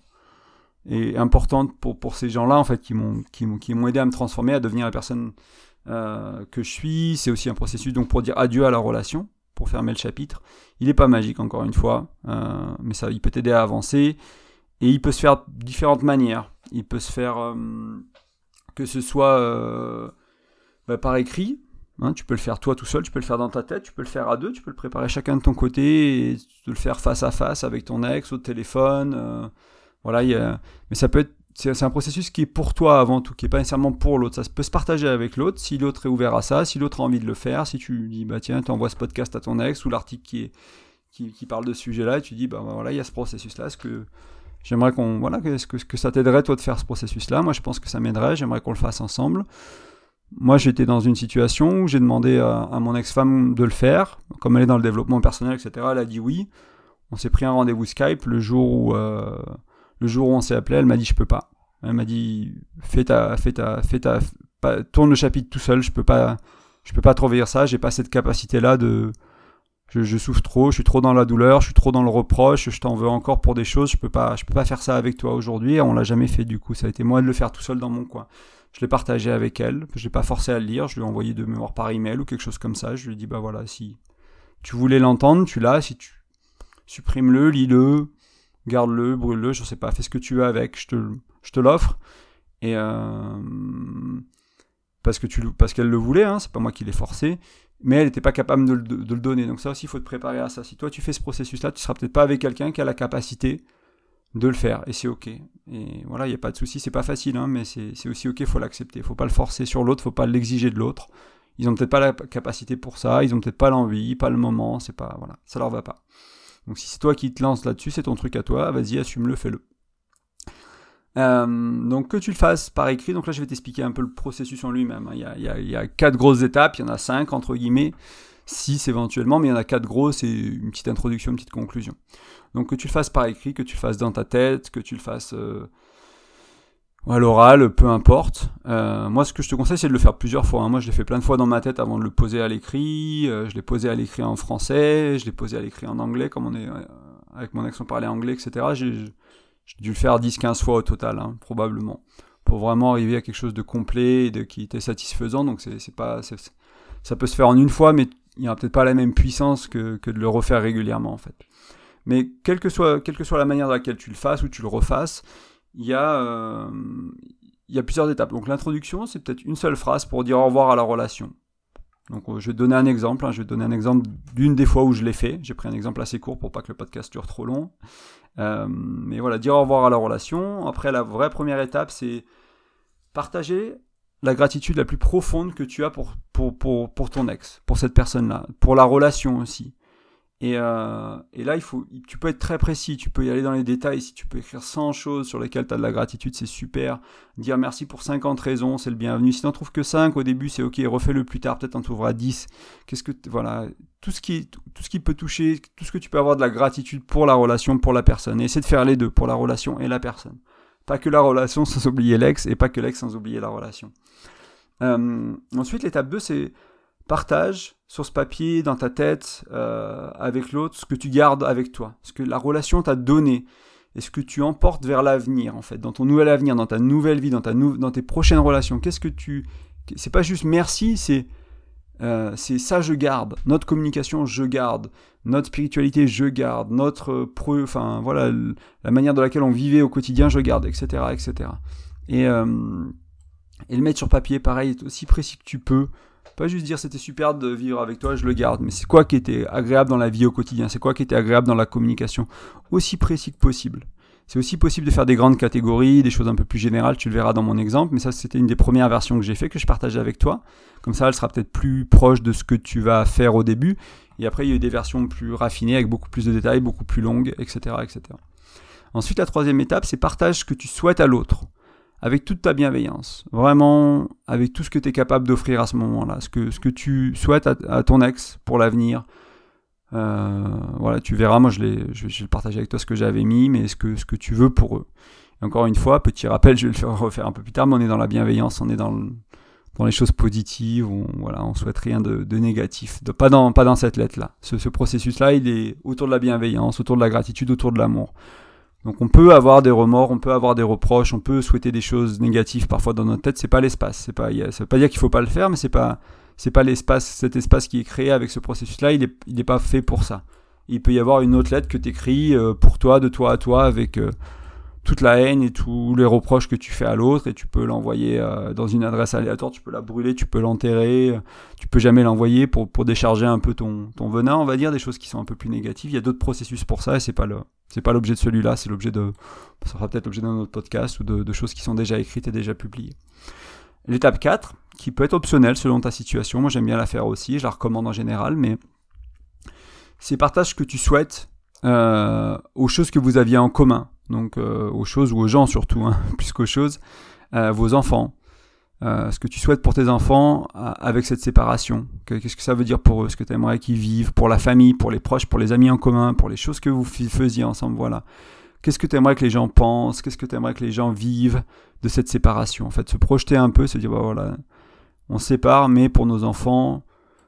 euh, et importante pour, pour ces gens-là en fait qui m'ont qui m'ont aidé à me transformer, à devenir la personne que je suis. C'est aussi un processus donc pour dire adieu à la relation pour fermer le chapitre. Il n'est pas magique, encore une fois, euh, mais ça, il peut t'aider à avancer. Et il peut se faire de différentes manières. Il peut se faire euh, que ce soit euh, bah, par écrit, Hein, tu peux le faire toi tout seul, tu peux le faire dans ta tête, tu peux le faire à deux, tu peux le préparer chacun de ton côté et le faire face à face avec ton ex au téléphone. Euh, voilà, mais ça peut être c'est un processus qui est pour toi avant tout, qui n'est pas nécessairement pour l'autre. Ça peut se partager avec l'autre si l'autre est ouvert à ça, si l'autre a envie de le faire, si tu dis bah tiens, tu envoies ce podcast à ton ex ou l'article qui, qui, parle de ce sujet-là, et tu dis bah, voilà, il y a ce processus-là, est-ce que j'aimerais qu'on voilà, est-ce que, que ça t'aiderait toi de faire ce processus-là? Moi je pense que ça m'aiderait, j'aimerais qu'on le fasse ensemble. Moi, j'étais dans une situation où j'ai demandé à, mon ex-femme de le faire. Comme elle est dans le développement personnel, etc., elle a dit oui. On s'est pris un rendez-vous Skype le jour où, euh, le jour où on s'est appelé. Elle m'a dit je peux pas. Elle m'a dit fais ta, fais ta, fais ta, tourne le chapitre tout seul. Je peux peux pas trop vivre ça. J'ai pas cette capacité-là de, je, souffre trop. Je suis trop dans la douleur. Je suis trop dans le reproche. Je t'en veux encore pour des choses. Je peux pas, je peux pas faire ça avec toi aujourd'hui. On l'a jamais fait du coup. Ça a été moi de le faire tout seul dans mon coin. Je l'ai partagé avec elle, je l'ai pas forcé à le lire, je lui ai envoyé de mémoire par email ou quelque chose comme ça. Je lui ai dit, bah voilà, si tu voulais l'entendre, tu l'as, si tu supprimes-le, lis-le, garde-le, brûle-le, je sais pas, fais ce que tu veux avec, je te, je te l'offre. Et euh, parce que tu parce qu'elle le voulait, hein, c'est pas moi qui l'ai forcé, mais elle n'était pas capable de, le donner. Donc ça aussi, il faut te préparer à ça. Si toi tu fais ce processus-là, tu seras peut-être pas avec quelqu'un qui a la capacité de le faire et c'est ok. Et voilà, il n'y a pas de souci, c'est pas facile, hein, mais c'est aussi ok, il faut l'accepter. Il faut pas le forcer sur l'autre, faut pas l'exiger de l'autre. Ils ont peut-être pas la capacité pour ça, ils ont peut-être pas l'envie, pas le moment, c'est pas voilà, ça leur va pas. Donc si c'est toi qui te lances là-dessus, c'est ton truc à toi, vas-y, assume-le, fais-le. Euh, donc que tu le fasses par écrit, donc là je vais t'expliquer un peu le processus en lui-même. Hein. Il, y a, quatre grosses étapes, il y en a cinq entre guillemets, six éventuellement, mais il y en a quatre grosses et une petite introduction, une petite conclusion. Donc que tu le fasses par écrit, que tu le fasses dans ta tête, que tu le fasses euh, à l'oral, peu importe. Euh, moi, ce que je te conseille, c'est de le faire plusieurs fois. Hein. Moi, je l'ai fait plein de fois dans ma tête avant de le poser à l'écrit. Je l'ai posé à l'écrit en français, je l'ai posé à l'écrit en anglais, comme on est avec mon on parlait anglais, etc. dû le faire 10-15 fois au total, hein, probablement, pour vraiment arriver à quelque chose de complet et de, qui était satisfaisant. Donc, c'est pas, ça peut se faire en une fois, mais il n'y aura peut-être pas la même puissance que, de le refaire régulièrement, en fait. Mais quelle que, soit, quelle que soit la manière dans laquelle tu le fasses ou tu le refasses, il y euh, il y a plusieurs étapes. Donc l'introduction, c'est peut-être une seule phrase pour dire au revoir à la relation. Donc euh, je vais donner un exemple. Hein. je vais donner un exemple d'une des fois où je l'ai fait. J'ai pris un exemple assez court pour pas que le podcast dure trop long. Euh, mais voilà, dire au revoir à la relation. Après, la vraie première étape, c'est partager la gratitude la plus profonde que tu as pour ton ex, pour cette personne-là, pour la relation aussi. Euh, et, là, il faut, tu peux être très précis, tu peux y aller dans les détails. Si tu peux écrire 100 choses sur lesquelles tu as de la gratitude, c'est super. Dire merci pour 50 raisons, c'est le bienvenu. Si tu n'en trouves que 5 au début, c'est ok, refais-le plus tard, peut-être en trouveras 10. Qu'est-ce que, voilà, tout ce, qui, tout ce qui peut toucher, tout ce que tu peux avoir de la gratitude pour la relation, pour la personne. Et essaie de faire les deux, pour la relation et la personne. Pas que la relation sans oublier l'ex, et pas que l'ex sans oublier la relation. Euh, ensuite, l'étape 2, c'est partage sur ce papier, dans ta tête, euh, avec l'autre, ce que tu gardes avec toi, ce que la relation t'a donné, et ce que tu emportes vers l'avenir, en fait, dans ton nouvel avenir, dans ta nouvelle vie, dans, ta dans tes prochaines relations. Qu'est-ce que tu... C'est pas juste merci, c'est... Euh, c'est ça je garde, notre communication je garde, notre spiritualité je garde, notre preuve, enfin voilà, la manière de laquelle on vivait au quotidien je garde, etc. etc. Et, euh, et le mettre sur papier, pareil, aussi précis que tu peux, pas juste dire c'était super de vivre avec toi, je le garde, mais c'est quoi qui était agréable dans la vie au quotidien, c'est quoi qui était agréable dans la communication, aussi précis que possible. C'est aussi possible de faire des grandes catégories, des choses un peu plus générales, tu le verras dans mon exemple, mais ça c'était une des premières versions que j'ai fait, que je partageais avec toi. Comme ça, elle sera peut-être plus proche de ce que tu vas faire au début. Et après, il y a eu des versions plus raffinées, avec beaucoup plus de détails, beaucoup plus longues, etc. etc. Ensuite, la troisième étape, c'est partage ce que tu souhaites à l'autre avec toute ta bienveillance, vraiment avec tout ce que tu es capable d'offrir à ce moment-là, ce que, ce que tu souhaites à, ton ex pour l'avenir. Euh, voilà, tu verras, moi je, je, je partager avec toi ce que j'avais mis, mais ce que, ce que tu veux pour eux. encore une fois, petit rappel, je vais le refaire un peu plus tard, mais on est dans la bienveillance, on est dans, les choses positives, on, voilà, on souhaite rien de, négatif, pas, dans, pas dans cette lettre-là. Ce processus-là, il est autour de la bienveillance, autour de la gratitude, autour de l'amour. Donc on peut avoir des remords, on peut avoir des reproches, on peut souhaiter des choses négatives parfois dans notre tête. C'est pas l'espace. C'est pas, ça veut pas dire qu'il faut pas le faire, mais c'est pas, c'est pas l'espace, cet espace qui est créé avec ce processus-là. Il est, il est pas fait pour ça. Il peut y avoir une autre lettre que tu écris euh, pour toi, de toi à toi, avec euh, toute la haine et tous les reproches que tu fais à l'autre et tu peux l'envoyer euh, dans une adresse aléatoire, tu peux la brûler, tu peux l'enterrer, tu peux jamais l'envoyer pour, pour décharger un peu ton, ton venin, on va dire, des choses qui sont un peu plus négatives. Il y a d'autres processus pour ça et c'est pas c'est pas l'objet de celui-là, c'est l'objet de ça sera peut-être l'objet d'un autre podcast ou de, de, choses qui sont déjà écrites et déjà publiées. L'étape 4, qui peut être optionnelle selon ta situation, moi j'aime bien la faire aussi, je la recommande en général, mais c'est partage ce que tu souhaites euh, aux choses que vous aviez en commun donc euh, aux choses ou aux gens surtout, hein, plus qu'aux choses, euh, vos enfants, euh, ce que tu souhaites pour tes enfants avec cette séparation. Qu'est-ce que ça veut dire pour eux? Ce que tu aimerais qu'ils vivent, pour la famille, pour les proches, pour les amis en commun, pour les choses que vous faisiez ensemble, voilà. Qu'est-ce que tu aimerais que les gens pensent? Qu'est-ce que tu aimerais que les gens vivent de cette séparation? En fait, se projeter un peu, se dire, bah, voilà, on se sépare, mais pour nos enfants,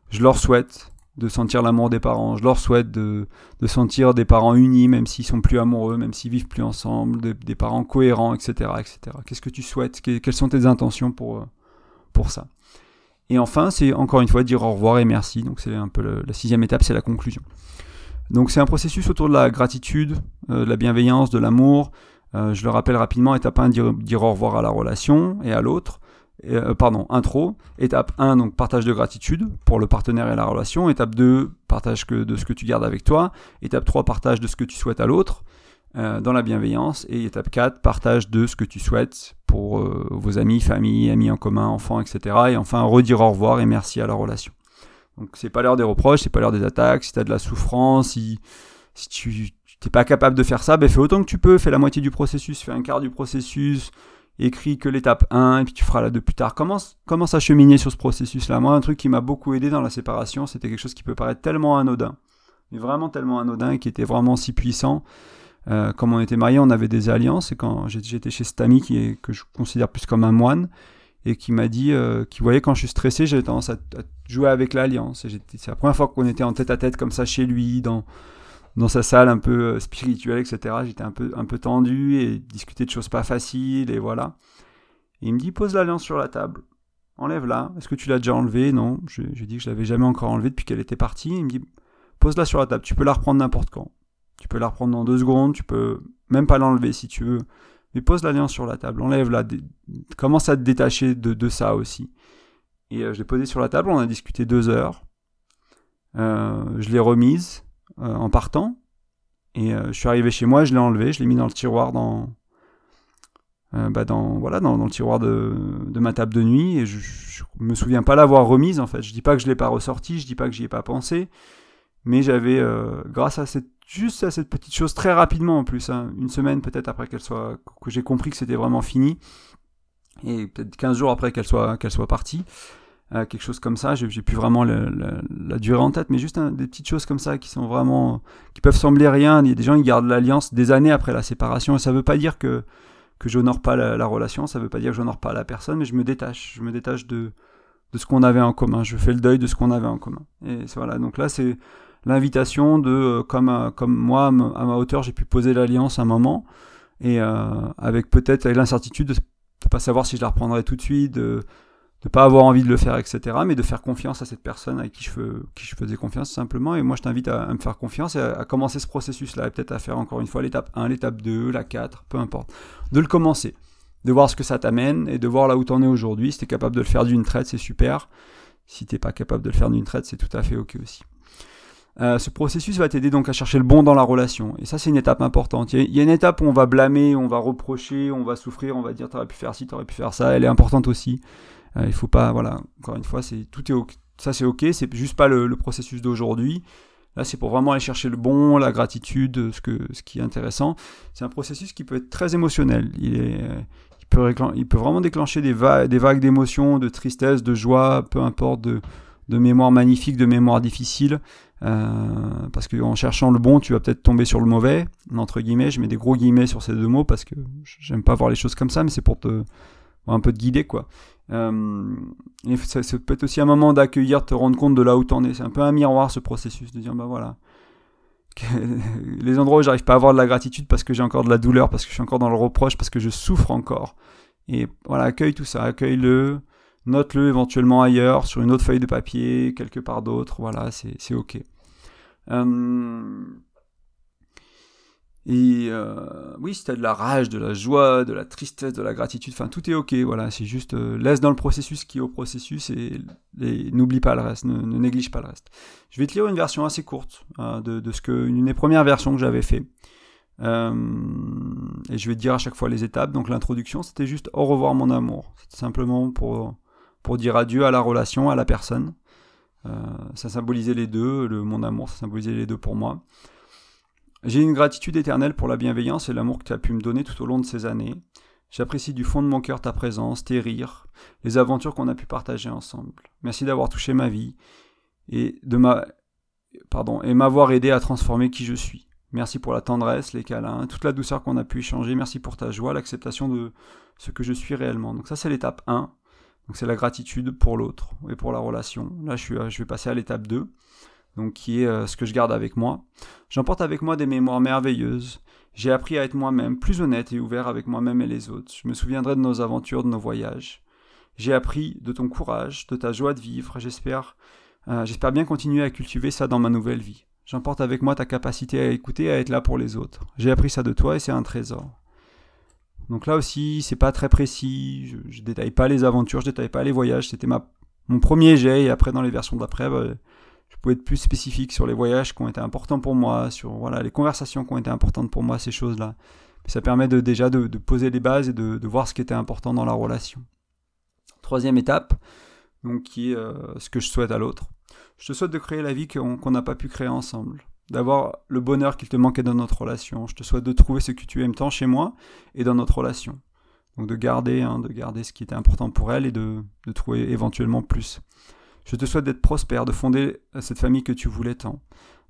je leur souhaite de sentir l'amour des parents. Je leur souhaite de, de, sentir des parents unis, même s'ils sont plus amoureux, même s'ils vivent plus ensemble, des parents cohérents, etc., etc. Qu'est-ce que tu souhaites? Quelles sont tes intentions pour, euh, pour ça? Et enfin, c'est encore une fois dire au revoir et merci. Donc c'est un peu la sixième étape, c'est la conclusion. Donc c'est un processus autour de la gratitude, euh, de la bienveillance, de l'amour. Euh, je le rappelle rapidement, étape 1, dire, dire au revoir à la relation et à l'autre. Euh, pardon, intro. Étape 1, donc partage de gratitude pour le partenaire et la relation. Étape 2, partage de ce que tu gardes avec toi. Étape 3, partage de ce que tu souhaites à l'autre euh, dans la bienveillance. Et étape 4, partage de ce que tu souhaites pour euh, vos amis, famille, amis en commun, enfants, etc. Et enfin, redire au revoir et merci à la relation. Donc c'est pas l'heure des reproches, c'est pas l'heure des attaques. Si tu as de la souffrance, si, si tu n'es pas capable de faire ça, ben fais autant que tu peux, fais la moitié du processus, fais un quart du processus, écris que l'étape 1 et puis tu feras la 2 plus tard. Commence, commence à cheminer sur ce processus-là? Moi, un truc qui m'a beaucoup aidé dans la séparation, c'était quelque chose qui peut paraître tellement anodin, mais vraiment tellement anodin et qui était vraiment si puissant. Euh, comme on était mariés, on avait des alliances et quand j'étais chez cet ami qui que je considère plus comme un moine et qui m'a dit, euh, qui voyait quand je suis stressé, j'avais tendance à, à, jouer avec l'alliance. C'est la première fois qu'on était en tête à tête comme ça chez lui, dans, dans sa salle un peu euh, spirituelle, etc. J'étais un peu, un peu tendu et discuter de choses pas faciles, et voilà. Et il me dit, pose l'alliance sur la table. Enlève-la. Est-ce que tu l'as déjà enlevée? Non. J'ai dit que je l'avais jamais encore enlevée depuis qu'elle était partie. Il me dit, pose-la sur la table. Tu peux la reprendre n'importe quand. Tu peux la reprendre dans deux secondes. Tu peux même pas l'enlever si tu veux. Mais pose l'alliance sur la table. Enlève-la. Commence à te détacher de, de ça aussi. Et euh, je l'ai posée sur la table. On a discuté deux heures. Euh, je l'ai remise. Euh, en partant. Et euh, je suis arrivé chez moi, je l'ai enlevé, je l'ai mis dans le tiroir dans, euh, bah dans, voilà, dans, le tiroir de, ma table de nuit et je, je me souviens pas l'avoir remise en fait. Je dis pas que je l'ai pas ressorti, je dis pas que j'y ai pas pensé, mais j'avais, grâce à cette, juste à cette petite chose très rapidement en plus, hein, une semaine peut-être après qu'elle soit, que j'ai compris que c'était vraiment fini et peut-être 15 jours après qu'elle soit, qu'elle soit partie, euh, quelque chose comme ça. J'ai plus vraiment la durée en tête, mais juste des petites choses comme ça qui sont vraiment, qui peuvent sembler rien. Il y a des gens qui gardent l'alliance des années après la séparation, et ça veut pas dire que que j'honore pas la, la, relation, ça veut pas dire que j'honore pas la personne, mais je me détache, je me détache de de ce qu'on avait en commun. Je fais le deuil de ce qu'on avait en commun. Et voilà. Donc là, c'est l'invitation de, euh, comme euh, comme moi à ma hauteur, j'ai pu poser l'alliance un moment, et avec peut-être l'incertitude de ne pas savoir si je la reprendrai tout de suite. De, de pas avoir envie de le faire, etc. Mais de faire confiance à cette personne avec qui je, faisais confiance simplement. Et moi, je t'invite à, à, me faire confiance et à, à commencer ce processus-là. Et peut-être à faire encore une fois l'étape 1, l'étape 2, la 4, peu importe. De le commencer. De voir ce que ça t'amène et de voir là où t'en es aujourd'hui. Si t'es capable de le faire d'une traite, c'est super. Si t'es pas capable de le faire d'une traite, c'est tout à fait ok aussi. Euh, ce processus va t'aider donc à chercher le bon dans la relation. Et ça, c'est une étape importante. Il y, y, a, une étape où on va blâmer, on va reprocher, on va souffrir, on va dire t'aurais pu faire ci, t'aurais pu faire ça. Elle est importante aussi. Euh, il faut pas, voilà, encore une fois, c'est tout est ok, ça c'est ok, c'est juste pas le, processus d'aujourd'hui. Là, c'est pour vraiment aller chercher le bon, la gratitude, ce, que, ce qui est intéressant. C'est un processus qui peut être très émotionnel. Il, est, il, peut, il peut vraiment déclencher des, va des vagues d'émotions, de tristesse, de joie, peu importe, de, de mémoire magnifique, de mémoire difficile. Euh, parce qu'en cherchant le bon, tu vas peut-être tomber sur le mauvais, entre guillemets. Je mets des gros guillemets sur ces deux mots parce que j'aime pas voir les choses comme ça, mais c'est pour te un peu te guider, quoi. Euh, et ça, peut être aussi un moment d'accueillir, te rendre compte de là où t'en es. C'est un peu un miroir ce processus, de dire bah voilà, les endroits où j'arrive pas à avoir de la gratitude parce que j'ai encore de la douleur, parce que je suis encore dans le reproche, parce que je souffre encore. Et voilà, accueille tout ça, accueille-le, note-le éventuellement ailleurs, sur une autre feuille de papier, quelque part d'autre, voilà, c'est ok. Euh, Et euh, oui, si t'as de la rage, de la joie, de la tristesse, de la gratitude, enfin tout est ok, voilà, c'est juste euh, laisse dans le processus qui est au processus et, n'oublie pas le reste, ne, néglige pas le reste. Je vais te lire une version assez courte hein, de, ce que, une des premières versions que j'avais fait. Euh, et je vais te dire à chaque fois les étapes. Donc l'introduction, c'était juste au revoir mon amour. C'était simplement pour, pour dire adieu à la relation, à la personne. Ça symbolisait les deux, le, mon amour, ça symbolisait les deux pour moi. J'ai une gratitude éternelle pour la bienveillance et l'amour que tu as pu me donner tout au long de ces années. J'apprécie du fond de mon cœur ta présence, tes rires, les aventures qu'on a pu partager ensemble. Merci d'avoir touché ma vie et de pardon et m'avoir aidé à transformer qui je suis. Merci pour la tendresse, les câlins, toute la douceur qu'on a pu échanger. Merci pour ta joie, l'acceptation de ce que je suis réellement. Donc ça c'est l'étape 1. Donc c'est la gratitude pour l'autre et pour la relation. Là je, suis, je vais passer à l'étape 2 donc qui est euh, ce que je garde avec moi. J'emporte avec moi des mémoires merveilleuses. J'ai appris à être moi-même, plus honnête et ouvert avec moi-même et les autres. Je me souviendrai de nos aventures, de nos voyages. J'ai appris de ton courage, de ta joie de vivre. J'espère, euh, j'espère bien continuer à cultiver ça dans ma nouvelle vie. J'emporte avec moi ta capacité à écouter, à être là pour les autres. J'ai appris ça de toi et c'est un trésor. Donc là aussi, c'est pas très précis. Je, je, détaille pas les aventures, je détaille pas les voyages. C'était ma mon premier jet et après dans les versions d'après, bah, je pouvais être plus spécifique sur les voyages qui ont été importants pour moi, sur voilà, les conversations qui ont été importantes pour moi, ces choses-là. Ça permet de, déjà de, poser les bases et de, voir ce qui était important dans la relation. Troisième étape, donc qui est euh, ce que je souhaite à l'autre. Je te souhaite de créer la vie qu'on n'a pas pu créer ensemble, d'avoir le bonheur qu'il te manquait dans notre relation. Je te souhaite de trouver ce que tu aimes tant chez moi et dans notre relation. Donc de garder, hein, de garder ce qui était important pour elle et de, de trouver éventuellement plus. Je te souhaite d'être prospère, de fonder cette famille que tu voulais tant,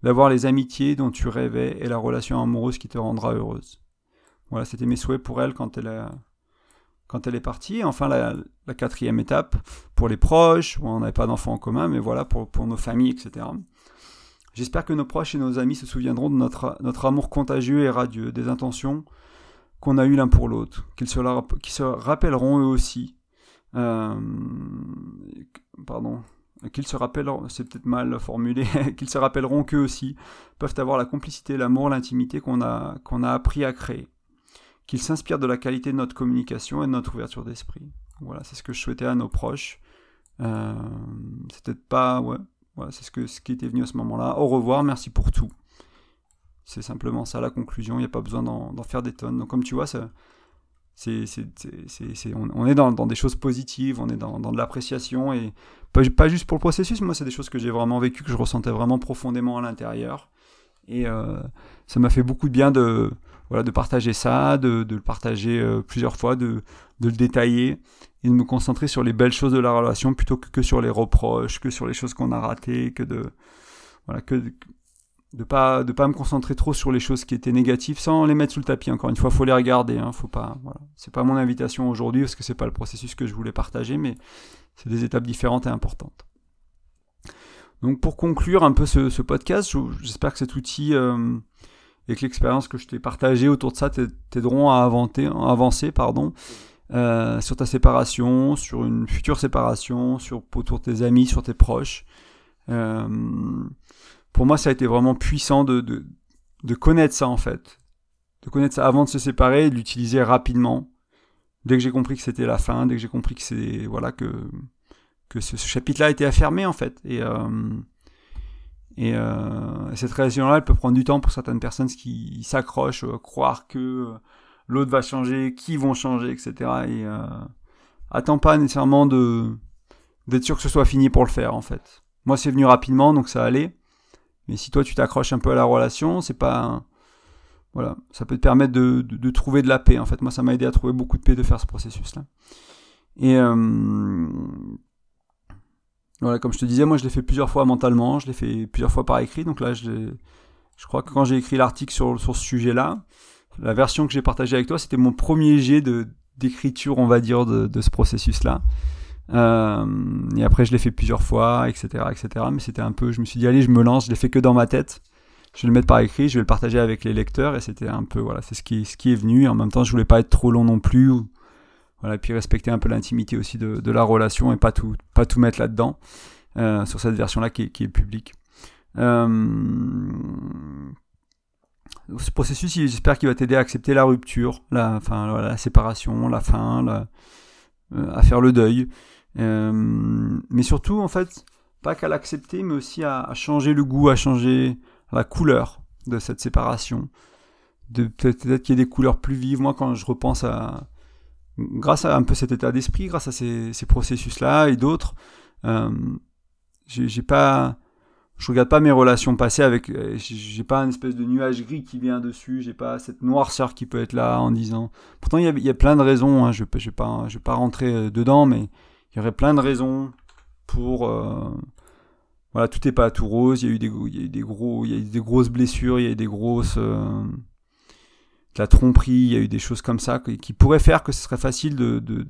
d'avoir les amitiés dont tu rêvais et la relation amoureuse qui te rendra heureuse. Voilà, c'était mes souhaits pour elle quand elle, est partie. Enfin, la, quatrième étape, pour les proches, on n'avait pas d'enfants en commun, mais voilà, pour, nos familles, etc. J'espère que nos proches et nos amis se souviendront de notre, amour contagieux et radieux, des intentions qu'on a eues l'un pour l'autre, qu'ils se, se, rappelleront eux aussi. Euh, pardon, qu'ils se rappelleront, c'est peut-être mal formulé, qu'ils se rappelleront qu'eux aussi peuvent avoir la complicité, l'amour, l'intimité qu'on a, qu'on a appris à créer. Qu'ils s'inspirent de la qualité de notre communication et de notre ouverture d'esprit. Voilà, c'est ce que je souhaitais à nos proches. Euh, c'est peut-être pas, ouais, voilà, c'est ce, que, ce qui était venu à ce moment-là. Au revoir, merci pour tout. C'est simplement ça la conclusion, il n'y a pas besoin d'en faire des tonnes. Donc comme tu vois, ça, c'est, on, est dans, des choses positives, on est dans, de l'appréciation et pas, juste pour le processus, moi c'est des choses que j'ai vraiment vécues, que je ressentais vraiment profondément à l'intérieur. Et euh, ça m'a fait beaucoup de bien de, voilà, de partager ça, de, le partager euh, plusieurs fois, de, le détailler et de me concentrer sur les belles choses de la relation plutôt que, que sur les reproches, que sur les choses qu'on a ratées, que de, voilà, que, de pas de pas me concentrer trop sur les choses qui étaient négatives sans les mettre sous le tapis. Encore une fois faut les regarder hein, faut pas voilà. C'est pas mon invitation aujourd'hui parce que c'est pas le processus que je voulais partager mais c'est des étapes différentes et importantes. Donc pour conclure un peu ce, podcast j'espère que cet outil euh, et que l'expérience que je t'ai partagée autour de ça t'aideront à, avancer pardon euh, sur ta séparation sur une future séparation sur autour de tes amis sur tes proches. Euh, pour moi, ça a été vraiment puissant de, de, connaître ça en fait. De connaître ça avant de se séparer et de l'utiliser rapidement. Dès que j'ai compris que c'était la fin, dès que j'ai compris que c'est voilà que que ce, chapitre-là était affermé en fait. Et euh, et euh, cette relation-là, elle peut prendre du temps pour certaines personnes qui s'accrochent, euh, croire que l'autre va changer, qui vont changer, etc. Et attends pas nécessairement de d'être sûr que ce soit fini pour le faire en fait. Moi, c'est venu rapidement, donc ça allait. Mais si toi tu t'accroches un peu à la relation, c'est pas voilà, ça peut te permettre de, de, trouver de la paix. En fait, moi, ça m'a aidé à trouver beaucoup de paix de faire ce processus-là. Et euh, voilà, comme je te disais, moi, je l'ai fait plusieurs fois mentalement, je l'ai fait plusieurs fois par écrit. Donc là, je, je crois que quand j'ai écrit l'article sur, sur ce sujet-là, la version que j'ai partagée avec toi, c'était mon premier jet d'écriture, on va dire, de, de ce processus-là. Euh, et après, je l'ai fait plusieurs fois, etc., etc. Mais c'était un peu, je me suis dit, allez, je me lance, je l'ai fait que dans ma tête. Je vais le mettre par écrit, je vais le partager avec les lecteurs, et c'était un peu, voilà, c'est ce qui, ce qui est venu. En même temps, je voulais pas être trop long non plus. Voilà, et puis respecter un peu l'intimité aussi de, de, la relation et pas tout, pas tout mettre là-dedans, euh, sur cette version-là qui, qui, est publique. Euh, ce processus, j'espère qu'il va t'aider à accepter la rupture, la, enfin, la séparation, la fin, à faire le deuil. Euh, mais surtout, en fait, pas qu'à l'accepter, mais aussi à, changer le goût, à changer la couleur de cette séparation. Peut-être qu'il y ait des couleurs plus vives. Moi, quand je repense à, grâce à un peu cet état d'esprit, grâce à ces, processus-là et d'autres, euh, j'ai pas je regarde pas mes relations passées avec euh, j'ai pas un espèce de nuage gris qui vient dessus j'ai pas cette noirceur qui peut être là en disant pourtant il y a, plein de raisons hein, je je vais pas je vais pas rentrer euh, dedans mais il y aurait plein de raisons pour euh, voilà tout est pas tout rose il y a eu des il y a eu des gros il y a eu des grosses blessures il y a eu des grosses de la tromperie il y a eu des choses comme ça qui, pourraient faire que ce serait facile de, de,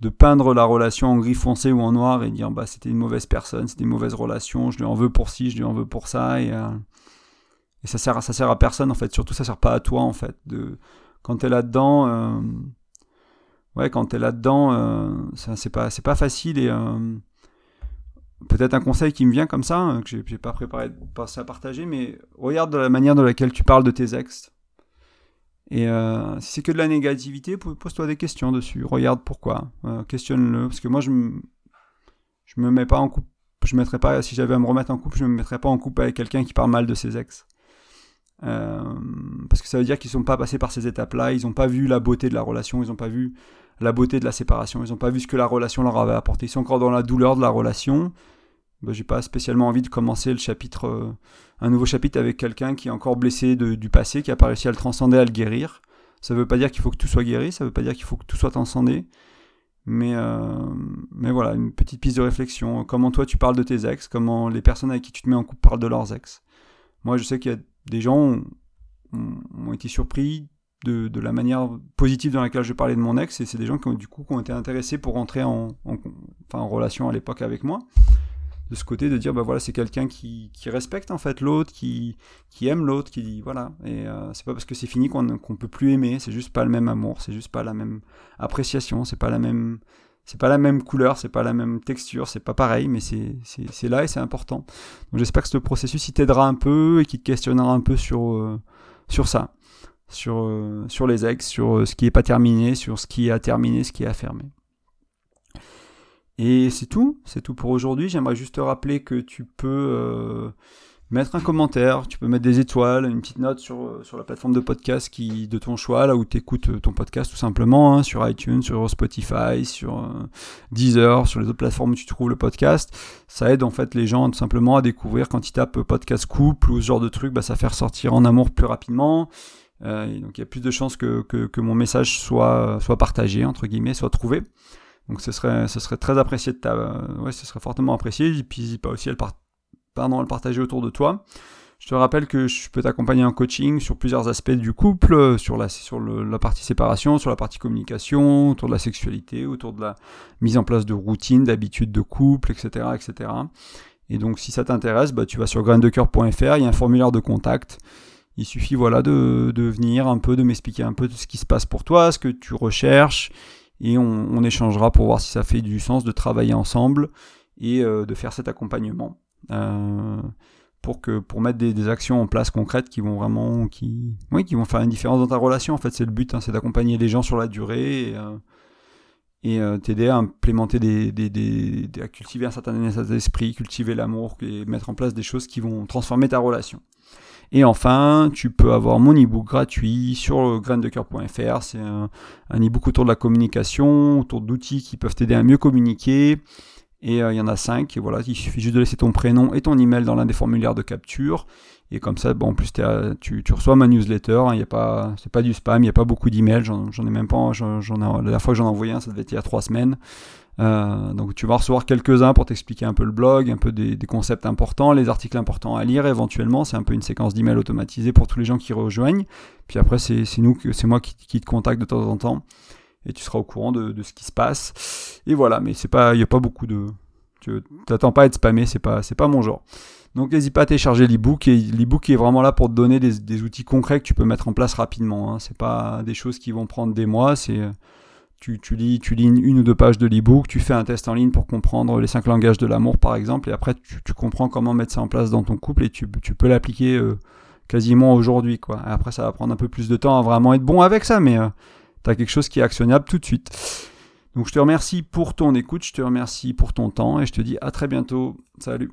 de peindre la relation en gris foncé ou en noir et dire bah c'était une mauvaise personne, c'était une mauvaise relation, je lui en veux pour ci, je lui en veux pour ça et, euh, ça sert ça sert à personne en fait, surtout ça sert pas à toi en fait de quand t'es là-dedans euh, ouais quand t'es là-dedans euh, c'est pas pas facile et peut-être un conseil qui me vient comme ça hein, que j'ai pas préparé à partager mais regarde la manière de laquelle tu parles de tes ex et euh, si c'est que de la négativité, pose-toi des questions dessus. Regarde pourquoi. Euh, questionne-le. Parce que moi, je me, je me mets pas en couple. Je mettrais pas, si j'avais à me remettre en couple, je me mettrais pas en couple avec quelqu'un qui parle mal de ses ex. Euh, parce que ça veut dire qu'ils sont pas passés par ces étapes-là. Ils n'ont pas vu la beauté de la relation. Ils n'ont pas vu la beauté de la séparation. Ils n'ont pas vu ce que la relation leur avait apporté. Ils sont encore dans la douleur de la relation. Ben, j'ai pas spécialement envie de commencer le chapitre, euh, un nouveau chapitre avec quelqu'un qui est encore blessé du passé, qui a pas réussi à le transcender, à le guérir. Ça veut pas dire qu'il faut que tout soit guéri, ça veut pas dire qu'il faut que tout soit transcendé. Mais, euh, mais voilà, une petite piste de réflexion. Comment toi tu parles de tes ex, comment les personnes avec qui tu te mets en couple parlent de leurs ex? Moi je sais qu'il y a des gens ont, été surpris de, de, la manière positive dans laquelle je parlais de mon ex, et c'est des gens qui ont du coup qui ont été intéressés pour rentrer en, en, enfin, en relation à l'époque avec moi. De ce côté de dire bah voilà c'est quelqu'un qui, qui, respecte en fait l'autre qui, qui aime l'autre qui dit voilà. Et euh, c'est pas parce que c'est fini qu'on qu'on peut plus aimer c'est juste pas le même amour c'est juste pas la même appréciation c'est pas la même c'est pas la même couleur c'est pas la même texture c'est pas pareil mais c'est là et c'est important. Donc j'espère que ce processus il t'aidera un peu et qu'il te questionnera un peu sur euh, sur ça. Sur euh, sur les ex sur ce qui est pas terminé sur ce qui a terminé ce qui est fermé et c'est tout, c'est tout pour aujourd'hui. J'aimerais juste te rappeler que tu peux euh, mettre un commentaire, tu peux mettre des étoiles, une petite note sur, euh, sur la plateforme de podcast qui, de ton choix, là où tu écoutes euh, ton podcast tout simplement, hein, sur iTunes, sur Spotify, sur Deezer, sur les autres plateformes où tu trouves le podcast. Ça aide en fait les gens tout simplement à découvrir quand ils tapent podcast couple ou ce genre de truc, bah, ça fait ressortir en amour plus rapidement. donc il y a plus de chances que, que, mon message soit, soit partagé, entre guillemets, soit trouvé. Donc ce serait, ce serait très apprécié de ta, ouais, ce serait fortement apprécié. Et puis pas aussi à le, pardon, à le partager autour de toi. Je te rappelle que je peux t'accompagner en coaching sur plusieurs aspects du couple, sur la, sur la partie séparation, sur la partie communication, autour de la sexualité, autour de la mise en place de routines, d'habitudes de couple, etc., etc. Et donc, si ça t'intéresse, bah, tu vas sur graindecoeur.fr, il y a un formulaire de contact. Il suffit, voilà, de, de venir un peu, de m'expliquer un peu ce qui se passe pour toi, ce que tu recherches, et on, échangera pour voir si ça fait du sens de travailler ensemble et euh, de faire cet accompagnement euh, pour que pour mettre des, actions en place concrètes qui vont vraiment qui oui qui vont faire une différence dans ta relation en fait c'est le but hein, c'est d'accompagner les gens sur la durée et, euh, t'aider à implémenter des, à cultiver un certain état d'esprit cultiver l'amour et mettre en place des choses qui vont transformer ta relation et enfin, tu peux avoir mon e-book gratuit sur graindecoeur.fr. C'est un, e-book autour de la communication, autour d'outils qui peuvent t'aider à mieux communiquer. Et euh, il y en a cinq. Et voilà, il suffit juste de laisser ton prénom et ton email dans l'un des formulaires de capture. Et comme ça, bon, en plus, tu, tu, reçois ma newsletter. Hein, y pas, c'est pas du spam. Il n'y a pas beaucoup d'emails. J'en, ai même pas. La dernière fois que j'en ai envoyé un, ça devait être il y a trois semaines. Euh, donc tu vas recevoir quelques-uns pour t'expliquer un peu le blog, un peu des, concepts importants, les articles importants à lire éventuellement. C'est un peu une séquence d'emails automatisée pour tous les gens qui rejoignent. Puis après c'est nous, c'est moi qui, te contacte de temps en temps et tu seras au courant de, ce qui se passe. Et voilà, mais c'est pas, il y a pas beaucoup de, tu t'attends pas à être spammé, c'est pas, c'est pas mon genre. Donc n'hésite pas à télécharger l'ebook et l'ebook est vraiment là pour te donner des, outils concrets que tu peux mettre en place rapidement. Hein. C'est pas des choses qui vont prendre des mois, c'est tu, lis, tu lis une, ou deux pages de l'ebook, tu fais un test en ligne pour comprendre les cinq langages de l'amour par exemple, et après tu, comprends comment mettre ça en place dans ton couple et tu, peux l'appliquer euh, quasiment aujourd'hui. quoi. après, ça va prendre un peu plus de temps à vraiment être bon avec ça, mais tu quelque chose qui est actionnable tout de suite. Donc je te remercie pour ton écoute, je te remercie pour ton temps et je te dis à très bientôt. Salut